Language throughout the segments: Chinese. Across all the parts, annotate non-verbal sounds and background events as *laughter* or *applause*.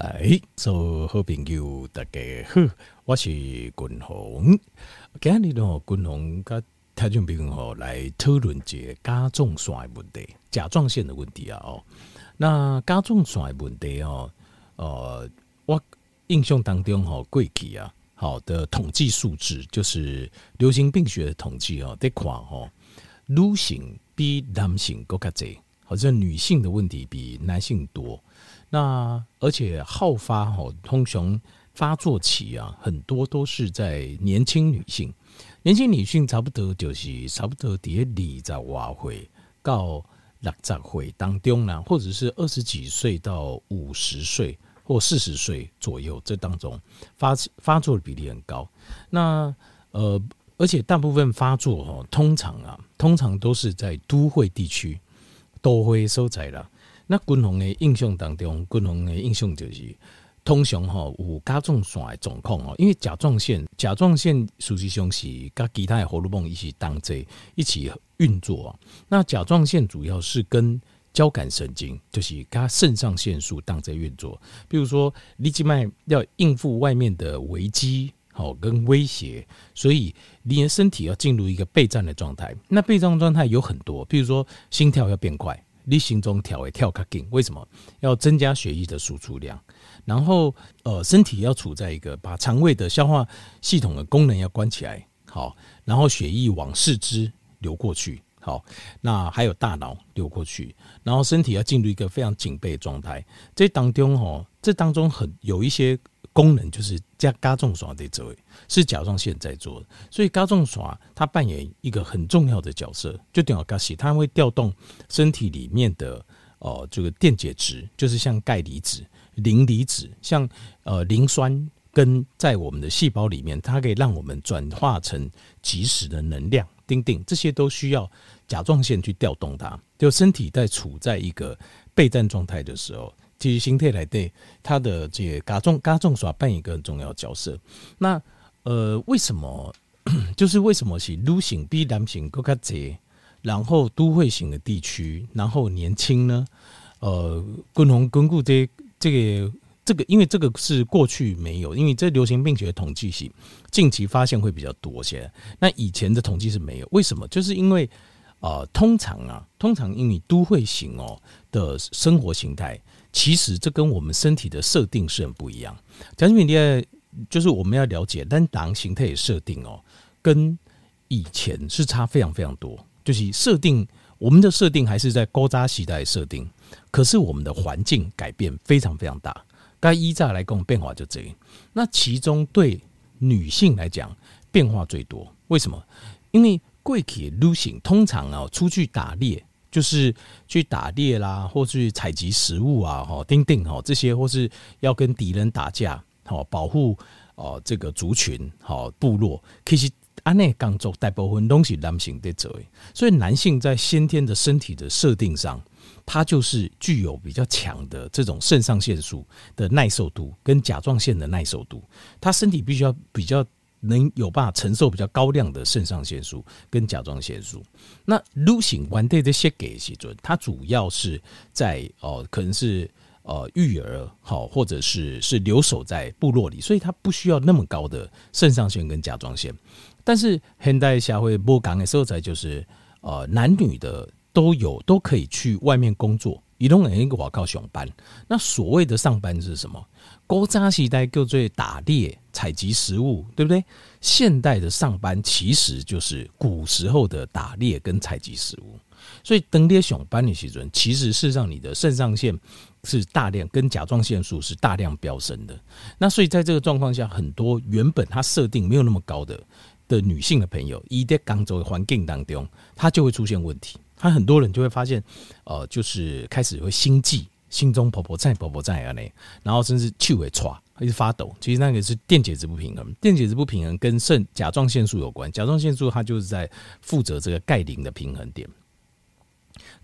来，做好朋友大家好，我是君鸿。今日呢，君鸿跟听众朋友来讨论一个甲状腺的问题，甲状腺的问题啊哦。那甲状腺的问题哦，呃，我印象当中吼过去啊，好的统计数字就是流行病学的统计哦，得看吼，女性比男性更加多，好像女性的问题比男性多。那而且好发吼，通常发作期啊，很多都是在年轻女性。年轻女性差不多就是差不多在二十外岁到六十岁当中呢，或者是二十几岁到五十岁或四十岁左右，这当中发发作的比例很高。那呃，而且大部分发作哦，通常啊，通常都是在都会地区都会收在了。那均衡的印象当中，均衡的印象就是通常吼有甲状腺的状况哦，因为甲状腺甲状腺实际上是跟其他的荷尔蒙一起当在一起运作。那甲状腺主要是跟交感神经，就是跟肾上腺素当在运作。比如说，你即卖要应付外面的危机好跟威胁，所以你的身体要进入一个备战的状态。那备战状态有很多，比如说心跳要变快。你心中跳会跳较紧，为什么？要增加血液的输出量，然后呃，身体要处在一个把肠胃的消化系统的功能要关起来，好，然后血液往四肢流过去，好，那还有大脑流过去，然后身体要进入一个非常警备状态。这当中哦，这当中很有一些。功能就是加甲状腺的这位是甲状腺在做的，所以甲状腺它扮演一个很重要的角色，就等于咖西，它会调动身体里面的哦这个电解质，就是像钙离子、磷离子，像呃磷酸跟在我们的细胞里面，它可以让我们转化成即时的能量，丁丁，这些都需要甲状腺去调动它，就身体在处在一个备战状态的时候。其实形态来对它的这个甲状甲状腺扮演一个很重要角色。那呃，为什么 *coughs* 就是为什么是女性比男性更加多，然后都会型的地区，然后年轻呢？呃，共同巩固这这个这个，因为这个是过去没有，因为这流行病学统计是近期发现会比较多些。那以前的统计是没有，为什么？就是因为啊、呃，通常啊，通常因为都会型哦的生活形态。其实这跟我们身体的设定是很不一样。讲句明白，就是我们要了解，但党形态设定哦，跟以前是差非常非常多。就是设定，我们的设定还是在高扎时代设定，可是我们的环境改变非常非常大。该依照来讲变化就这样。那其中对女性来讲变化最多，为什么？因为贵体女性通常啊出去打猎。就是去打猎啦，或去采集食物啊，哈，叮叮哈，这些或是要跟敌人打架，好保护哦这个族群，好部落。其实安内刚做大部分东西男性在做，所以男性在先天的身体的设定上，他就是具有比较强的这种肾上腺素的耐受度跟甲状腺的耐受度，他身体必须要比较。能有办法承受比较高量的肾上腺素跟甲状腺素。那女性完对这些给时准，它主要是在哦，可能是呃育儿好，或者是是留守在部落里，所以它不需要那么高的肾上腺跟甲状腺。但是现代社会不讲的时候，在就是呃男女的都有都可以去外面工作，移动人一个我靠上班。那所谓的上班是什么？古早时代叫做打猎、采集食物，对不对？现代的上班其实就是古时候的打猎跟采集食物。所以等猎上班的时阵，其实是让你的肾上腺是大量跟甲状腺素是大量飙升的。那所以在这个状况下，很多原本它设定没有那么高的的女性的朋友，一在刚走的环境当中，它就会出现问题。他很多人就会发现，呃，就是开始会心悸。心中婆婆在婆婆在啊呢，然后甚至气会喘，一直发抖。其实那个是电解质不平衡，电解质不平衡跟肾甲状腺素有关。甲状腺素它就是在负责这个钙磷的平衡点，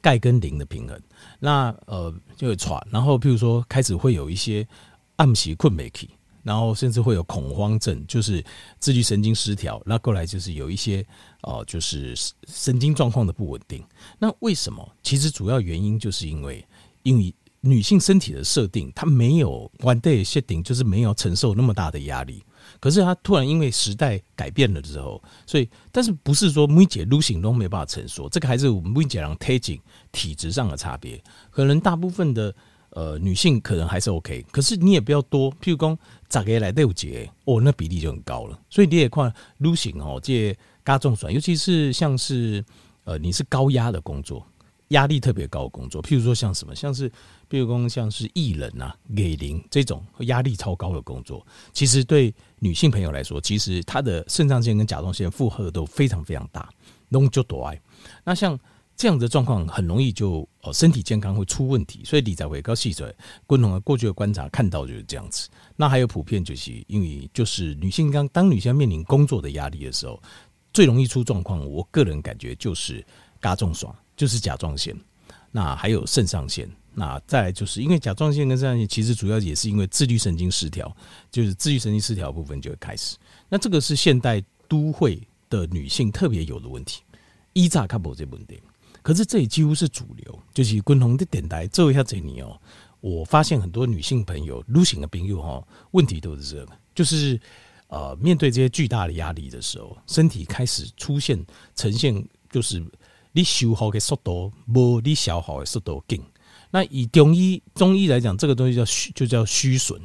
钙跟磷的平衡。那呃就会喘，然后譬如说开始会有一些暗时困没起，然后甚至会有恐慌症，就是自律神经失调。那过来就是有一些哦、呃，就是神经状况的不稳定。那为什么？其实主要原因就是因为因为女性身体的设定，她没有 one day 设定，就是没有承受那么大的压力。可是她突然因为时代改变了之后，所以但是不是说每姐女性都没办法承受，这个还是我们每姐人体质体质上的差别。可能大部分的呃女性可能还是 OK，可是你也不要多，譬如讲十个来六节哦，那比例就很高了。所以你也看女性哦，这些加重酸，尤其是像是呃你是高压的工作。压力特别高的工作，譬如说像什么，像是，譬如说像是艺人啊、艺人这种压力超高的工作，其实对女性朋友来说，其实她的肾上腺跟甲状腺负荷都非常非常大，弄就多爱。那像这样的状况，很容易就哦身体健康会出问题。所以李在伟高细水，共同的过去的观察看到就是这样子。那还有普遍就是因为就是女性刚当女性面临工作的压力的时候，最容易出状况。我个人感觉就是加重爽。就是甲状腺，那还有肾上腺，那再就是因为甲状腺跟肾上腺其实主要也是因为自律神经失调，就是自律神经失调部分就会开始。那这个是现代都会的女性特别有的问题，一炸卡博这问题。可是这也几乎是主流，就是共同的电台做一下这里哦。我发现很多女性朋友、女性的朋友哈，问题都是这个，就是呃面对这些巨大的压力的时候，身体开始出现呈现就是。你修复的速度没你消耗的速度紧。那以中医中医来讲，这个东西叫虚，就叫虚损。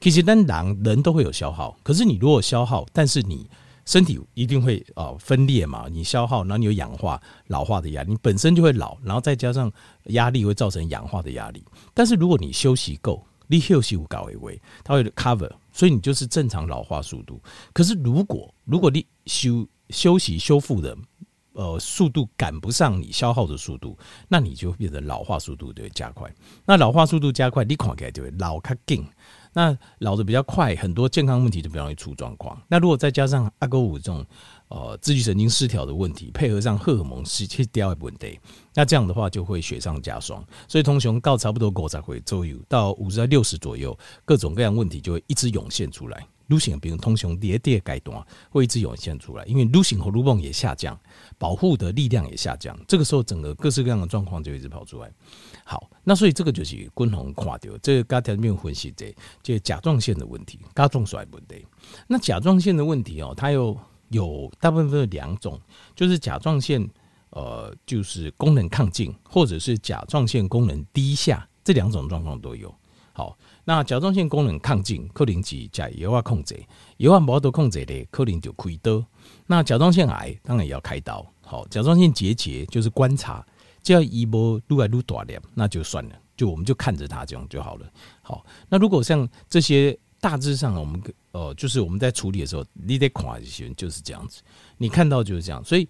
其实，但人人都会有消耗，可是你如果消耗，但是你身体一定会啊分裂嘛，你消耗，然后你有氧化、老化的压力，你本身就会老，然后再加上压力会造成氧化的压力。但是如果你休息够，你休息无搞为为，它会 cover，所以你就是正常老化速度。可是如果如果你休休息修复的。呃，速度赶不上你消耗的速度，那你就变得老化速度就会加快。那老化速度加快，你看起来就会老卡紧。那老的比较快，很多健康问题就比较容易出状况。那如果再加上阿哥五这种呃自律神经失调的问题，配合上荷尔蒙失调的问题，那这样的话就会雪上加霜。所以通常到差不多五十岁左右到五十到六十左右，各种各样问题就会一直涌现出来。女性比如通常第二阶段会一直涌现出来，因为女性荷尔蒙也下降。保护的力量也下降，这个时候整个各式各样的状况就一直跑出来。好，那所以这个就是共同看到这个家庭面分析这这甲状腺的问题，甲状腺问题。那甲状腺的问题哦，它有有大部分有两种，就是甲状腺呃，就是功能亢进，或者是甲状腺功能低下，这两种状况都有。好，那甲状腺功能亢进，可能是甲油啊控制，油啊无得控制的，可能就开刀。那甲状腺癌当然也要开刀。好，甲状腺结节就是观察，只要一波撸来撸大点，那就算了，就我们就看着它这样就好了。好，那如果像这些大致上，我们呃，就是我们在处理的时候，你得看一些就是这样子，你看到就是这样。所以，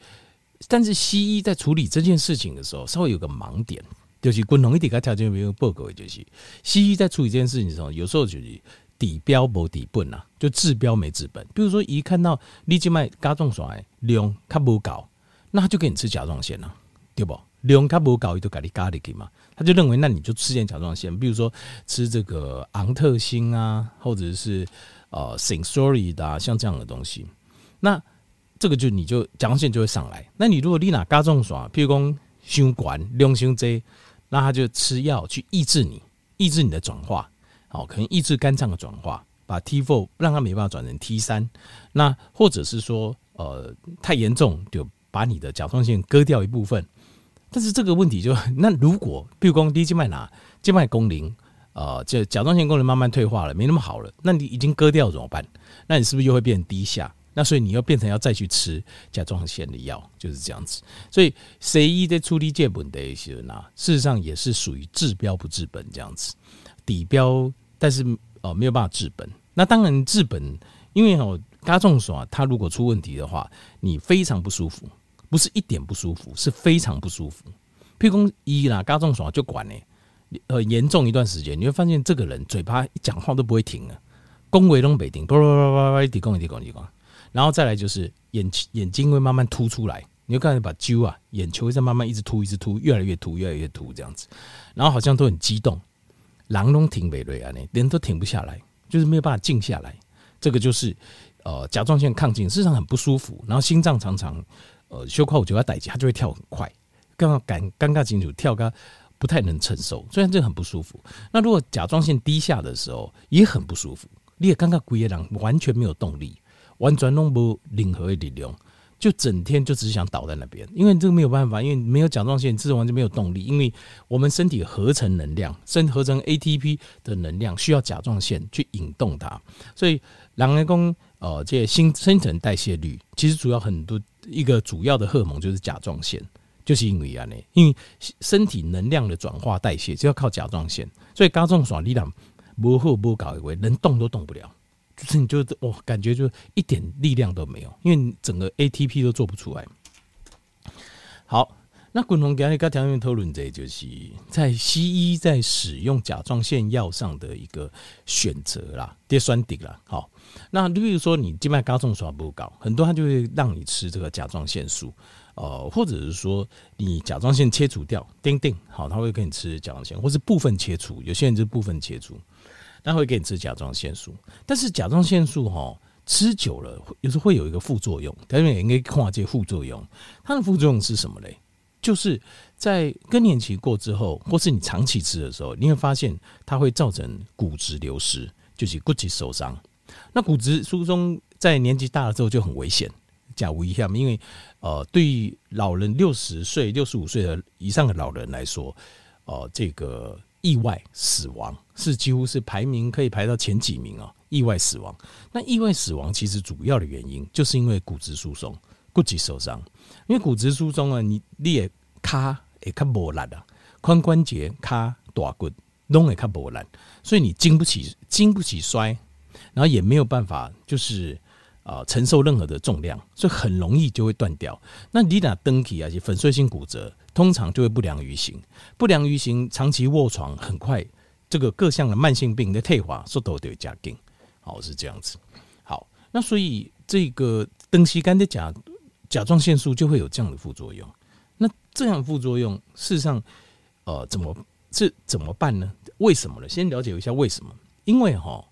但是西医在处理这件事情的时候，稍微有个盲点。就是共同一点个条件没有报告，就是西医在处理这件事情的时候，有时候就是底标没底本呐，就治标没治本。比如说一看到你静脉甲状腺量它不高，那他就给你吃甲状腺了，对不？量它不高，伊就给你加进去嘛。他就认为那你就吃点甲状腺，比如说吃这个昂特星啊，或者是呃 Synthroid 啊，像这样的东西，那这个就你就甲状腺就会上来。那你如果你拿甲状腺，譬如讲胸管量胸这。那他就吃药去抑制你，抑制你的转化，好，可能抑制肝脏的转化，把 T4 让它没办法转成 T3。那或者是说，呃，太严重就把你的甲状腺割掉一部分。但是这个问题就，*laughs* 那如果比如说低静脉拿静脉功能，呃，这甲状腺功能慢慢退化了，没那么好了，那你已经割掉怎么办？那你是不是又会变低下？那所以你要变成要再去吃甲状腺的药，就是这样子。所以西医在处理这本的时候呢，事实上也是属于治标不治本这样子，底标，但是呃没有办法治本。那当然治本，因为哦甲状腺它如果出问题的话，你非常不舒服，不是一点不舒服，是非常不舒服。譬如讲一啦，甲状腺就管呢，呃严重一段时间，你会发现这个人嘴巴一讲话都不会停啊，恭维东北顶，叭叭叭叭叭，一直讲一直讲一直讲。然后再来就是眼眼睛会慢慢凸出来，你就看到把揪啊，眼球会在慢慢一直凸，一直凸，越来越凸，越来越凸这样子。然后好像都很激动，狼都挺美瑞啊，那人都停不下来，就是没有办法静下来。这个就是呃甲状腺亢进，事实上很不舒服。然后心脏常常呃胸口就要带起，它就会跳很快，刚刚尴尴尬清楚跳个不太能承受，虽然这很不舒服。那如果甲状腺低下的时候也很不舒服，你也刚刚鬼也让完全没有动力，完全弄不任何的力量，就整天就只想倒在那边。因为这个没有办法，因为没有甲状腺，这种完全没有动力。因为我们身体合成能量，生合成 ATP 的能量需要甲状腺去引动它，所以人工，呃，这新新陈代谢率其实主要很多一个主要的荷尔蒙就是甲状腺。就是因为啊，呢，因为身体能量的转化代谢就要靠甲状腺，所以甲状腺力量不好不搞，以为能动都动不了，就是你就我，感觉就一点力量都没有，因为整个 ATP 都做不出来。好，那滚红给你刚条件讨论这，就是在西医在使用甲状腺药上的一个选择啦，跌酸顶啦。好，那例如说你静脉甲状腺不高，很多他就会让你吃这个甲状腺素。呃，或者是说你甲状腺切除掉，叮叮，好，他会给你吃甲状腺，或是部分切除，有些人就部分切除，他会给你吃甲状腺素。但是甲状腺素哈吃久了，有时候会有一个副作用，大家应该看这副作用。它的副作用是什么嘞？就是在更年期过之后，或是你长期吃的时候，你会发现它会造成骨质流失，就是骨质受伤。那骨质疏松在年纪大了之后就很危险。讲危险，因为呃，对于老人六十岁、六十五岁的以上的老人来说，呃，这个意外死亡是几乎是排名可以排到前几名啊。意外死亡，那意外死亡其实主要的原因就是因为骨质疏松、骨质受伤。因为骨质疏松啊，你你也卡也卡无力啊，髋关节、卡大骨拢会卡无力，所以你经不起经不起摔，然后也没有办法就是。啊，承受任何的重量，所以很容易就会断掉。那你打登体啊，就粉碎性骨折，通常就会不良于行。不良于行，长期卧床，很快这个各项的慢性病的退化速度都会加紧。好，是这样子。好，那所以这个登西干的甲甲状腺素就会有这样的副作用。那这样副作用，事实上，呃，怎么这怎么办呢？为什么呢？先了解一下为什么？因为哈。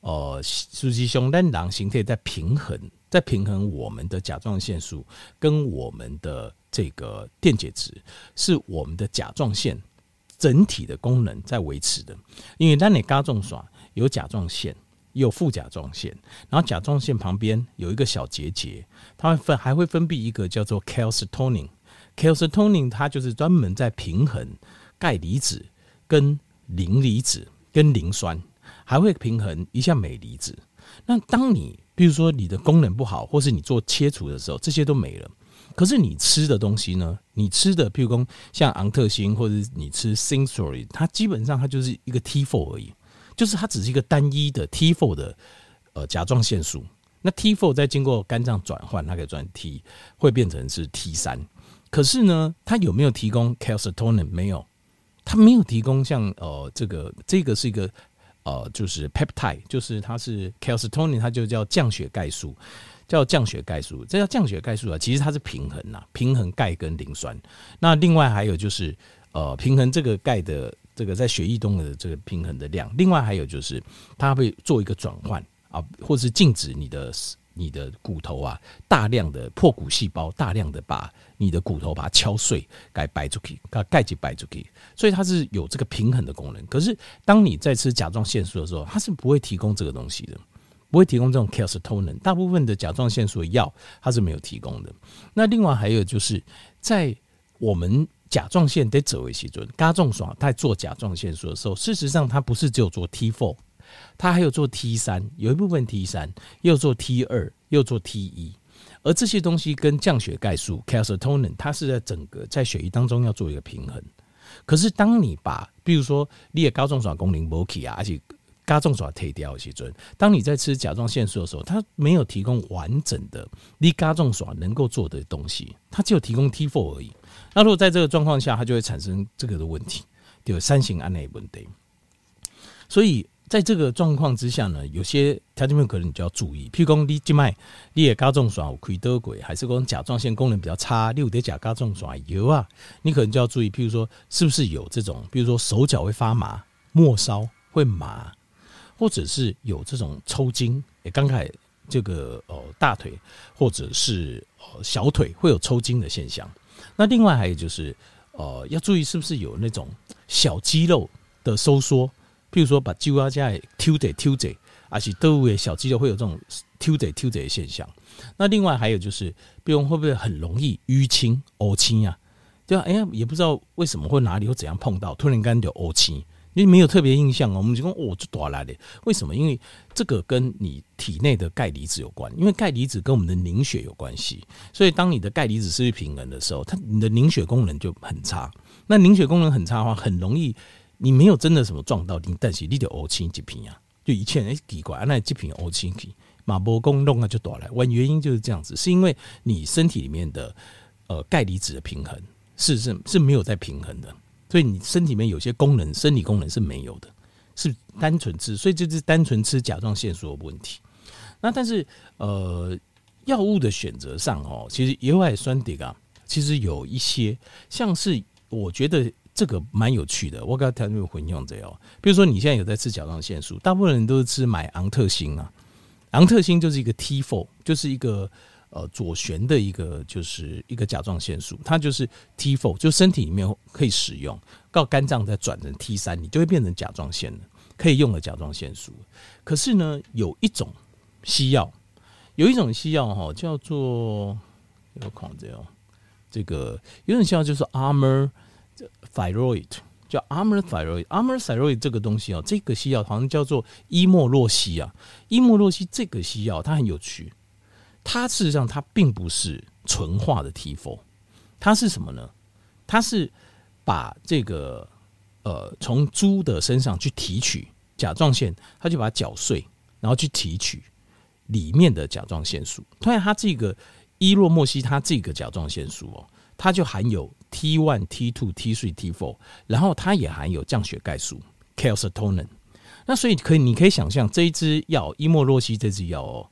呃，实际上，单囊形态在平衡，在平衡我们的甲状腺素跟我们的这个电解质，是我们的甲状腺整体的功能在维持的。因为当你甲状腺有甲状腺，有副甲状腺，然后甲状腺旁边有一个小结节，它会分还会分泌一个叫做 calcitonin，calcitonin 它就是专门在平衡钙离子跟磷离子跟磷酸。还会平衡一下镁离子。那当你比如说你的功能不好，或是你做切除的时候，这些都没了。可是你吃的东西呢？你吃的，譬如说像昂特辛，或者你吃 s i n s o r y 它基本上它就是一个 T4 而已，就是它只是一个单一的 T4 的呃甲状腺素。那 T4 再经过肝脏转换，它可以转 T，会变成是 T3。可是呢，它有没有提供 calcitonin？没有，它没有提供像呃这个这个是一个。呃，就是 peptide，就是它是 calcitonin，它就叫降血钙素，叫降血钙素。这叫降血钙素啊，其实它是平衡呐，平衡钙跟磷酸。那另外还有就是呃，平衡这个钙的这个在血液中的这个平衡的量。另外还有就是它会做一个转换啊，或是禁止你的。你的骨头啊，大量的破骨细胞，大量的把你的骨头把它敲碎，该掰出去，该盖起掰出去，所以它是有这个平衡的功能。可是当你在吃甲状腺素的时候，它是不会提供这个东西的，不会提供这种 calcitonin。大部分的甲状腺素的药它是没有提供的。那另外还有就是在我们甲状腺得走一些准，甲状腺在做甲状腺素的时候，事实上它不是只有做 T4。它还有做 T 三，有一部分 T 三，又做 T 二，又做 T 一，而这些东西跟降血钙素 calcitonin，它是在整个在血液当中要做一个平衡。可是当你把，比如说你的甲状腺功能不起啊，而且甲状腺退掉的时候，当你在吃甲状腺素的时候，它没有提供完整的你甲状腺能够做的东西，它只有提供 T four 而已。那如果在这个状况下，它就会产生这个的问题，就三型胺类问题。所以。在这个状况之下呢，有些条件可能你就要注意，譬如讲你静脉你的甲状腺有亏多过，还是讲甲状腺功能比较差，你有点甲甲状腺有啊，你可能就要注意，譬如说是不是有这种，比如说手脚会发麻、末梢会麻，或者是有这种抽筋，也刚开这个呃大腿或者是呃小腿会有抽筋的现象。那另外还有就是。呃，要注意是不是有那种小肌肉的收缩，譬如说把肌肉在抽着抽着，而且都会小肌肉会有这种抽着抽着的现象。那另外还有就是，比如会不会很容易淤青、乌青啊？对啊，哎呀，也不知道为什么会哪里或怎样碰到，突然间就乌青。因为没有特别印象哦，我们就说哦，这多来的，为什么？因为这个跟你体内的钙离子有关，因为钙离子跟我们的凝血有关系，所以当你的钙离子失去平衡的时候，它你的凝血功能就很差。那凝血功能很差的话，很容易你没有真的什么撞到你，但是你就呕青一片啊，就一切哎奇怪，那这片乌青去马波公弄啊就多来，问原因就是这样子，是因为你身体里面的呃钙离子的平衡是是是没有在平衡的。所以你身体里面有些功能，生理功能是没有的，是单纯吃，所以这是单纯吃甲状腺素的问题。那但是呃，药物的选择上哦，其实野外酸頷啊，其实有一些像是我觉得这个蛮有趣的。我刚才谈到混用这样，比如说你现在有在吃甲状腺素，大部分人都是吃买昂特星啊，昂特星就是一个 T4，就是一个。呃，左旋的一个就是一个甲状腺素，它就是 T4，就身体里面可以使用，到肝脏再转成 T3，你就会变成甲状腺了，可以用的甲状腺素。可是呢，有一种西药，有一种西药哈，叫做有狂这样，这个有一种西药就是 Armor Thyroid，叫 Armor Thyroid，Armor Thyroid 这个东西啊，这个西药好像叫做伊莫洛西啊，伊莫洛西这个西药它很有趣。它事实上，它并不是纯化的 T4，它是什么呢？它是把这个呃，从猪的身上去提取甲状腺，它就把它搅碎，然后去提取里面的甲状腺素。同样，它这个伊洛莫西，它这个甲状腺素哦，它就含有 T1、T2、T3、T4，然后它也含有降血钙素 calcitonin。那所以可以，你可以想象这一支药伊莫洛西这支药哦。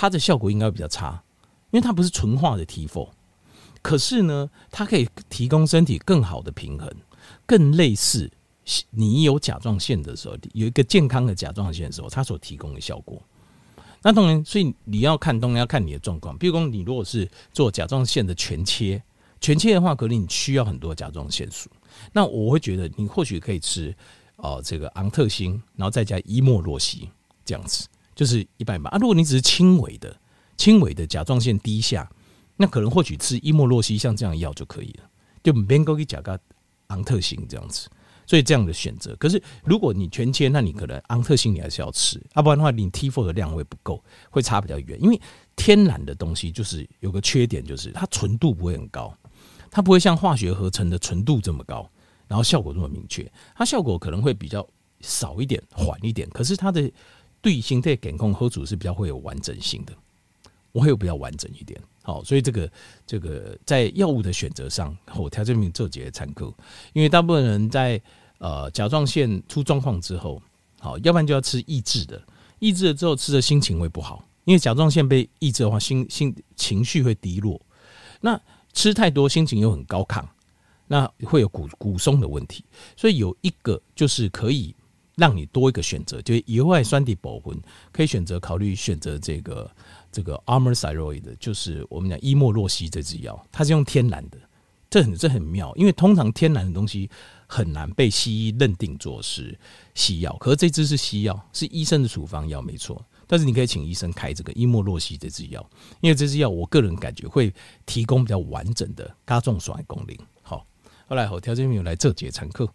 它的效果应该会比较差，因为它不是纯化的 T4，可是呢，它可以提供身体更好的平衡，更类似你有甲状腺的时候，有一个健康的甲状腺的时候，它所提供的效果。那当然，所以你要看，当然要看你的状况。比如说，你如果是做甲状腺的全切，全切的话，可能你需要很多甲状腺素。那我会觉得，你或许可以吃哦，这个昂特星，然后再加伊莫洛西这样子。就是一般般啊。如果你只是轻微的、轻微的甲状腺低下，那可能或许吃伊莫洛西像这样的药就可以了，就不用给甲个昂特星这样子。所以这样的选择，可是如果你全切，那你可能昂特星你还是要吃，要不然的话，你 T4 的量会不够，会差比较远。因为天然的东西就是有个缺点，就是它纯度不会很高，它不会像化学合成的纯度这么高，然后效果这么明确。它效果可能会比较少一点、缓一点，可是它的。对形态感控喝组是比较会有完整性的，我会有比较完整一点。好，所以这个这个在药物的选择上，我调这名做几个参考。因为大部分人在呃甲状腺出状况之后，好，要不然就要吃抑制的，抑制了之后吃的心情会不好，因为甲状腺被抑制的话，心心情绪会低落。那吃太多，心情又很高亢，那会有骨骨松的问题。所以有一个就是可以。让你多一个选择，就是野外酸頷保魂，可以选择考虑选择这个这个 Armour Thyroid 的，就是我们讲伊莫洛西这支药，它是用天然的，这很这很妙，因为通常天然的东西很难被西医认定做是西药，可是这支是西药，是医生的处方药没错，但是你可以请医生开这个伊莫洛西这支药，因为这支药我个人感觉会提供比较完整的加重酸功能。好，后来我调这边来这节参课。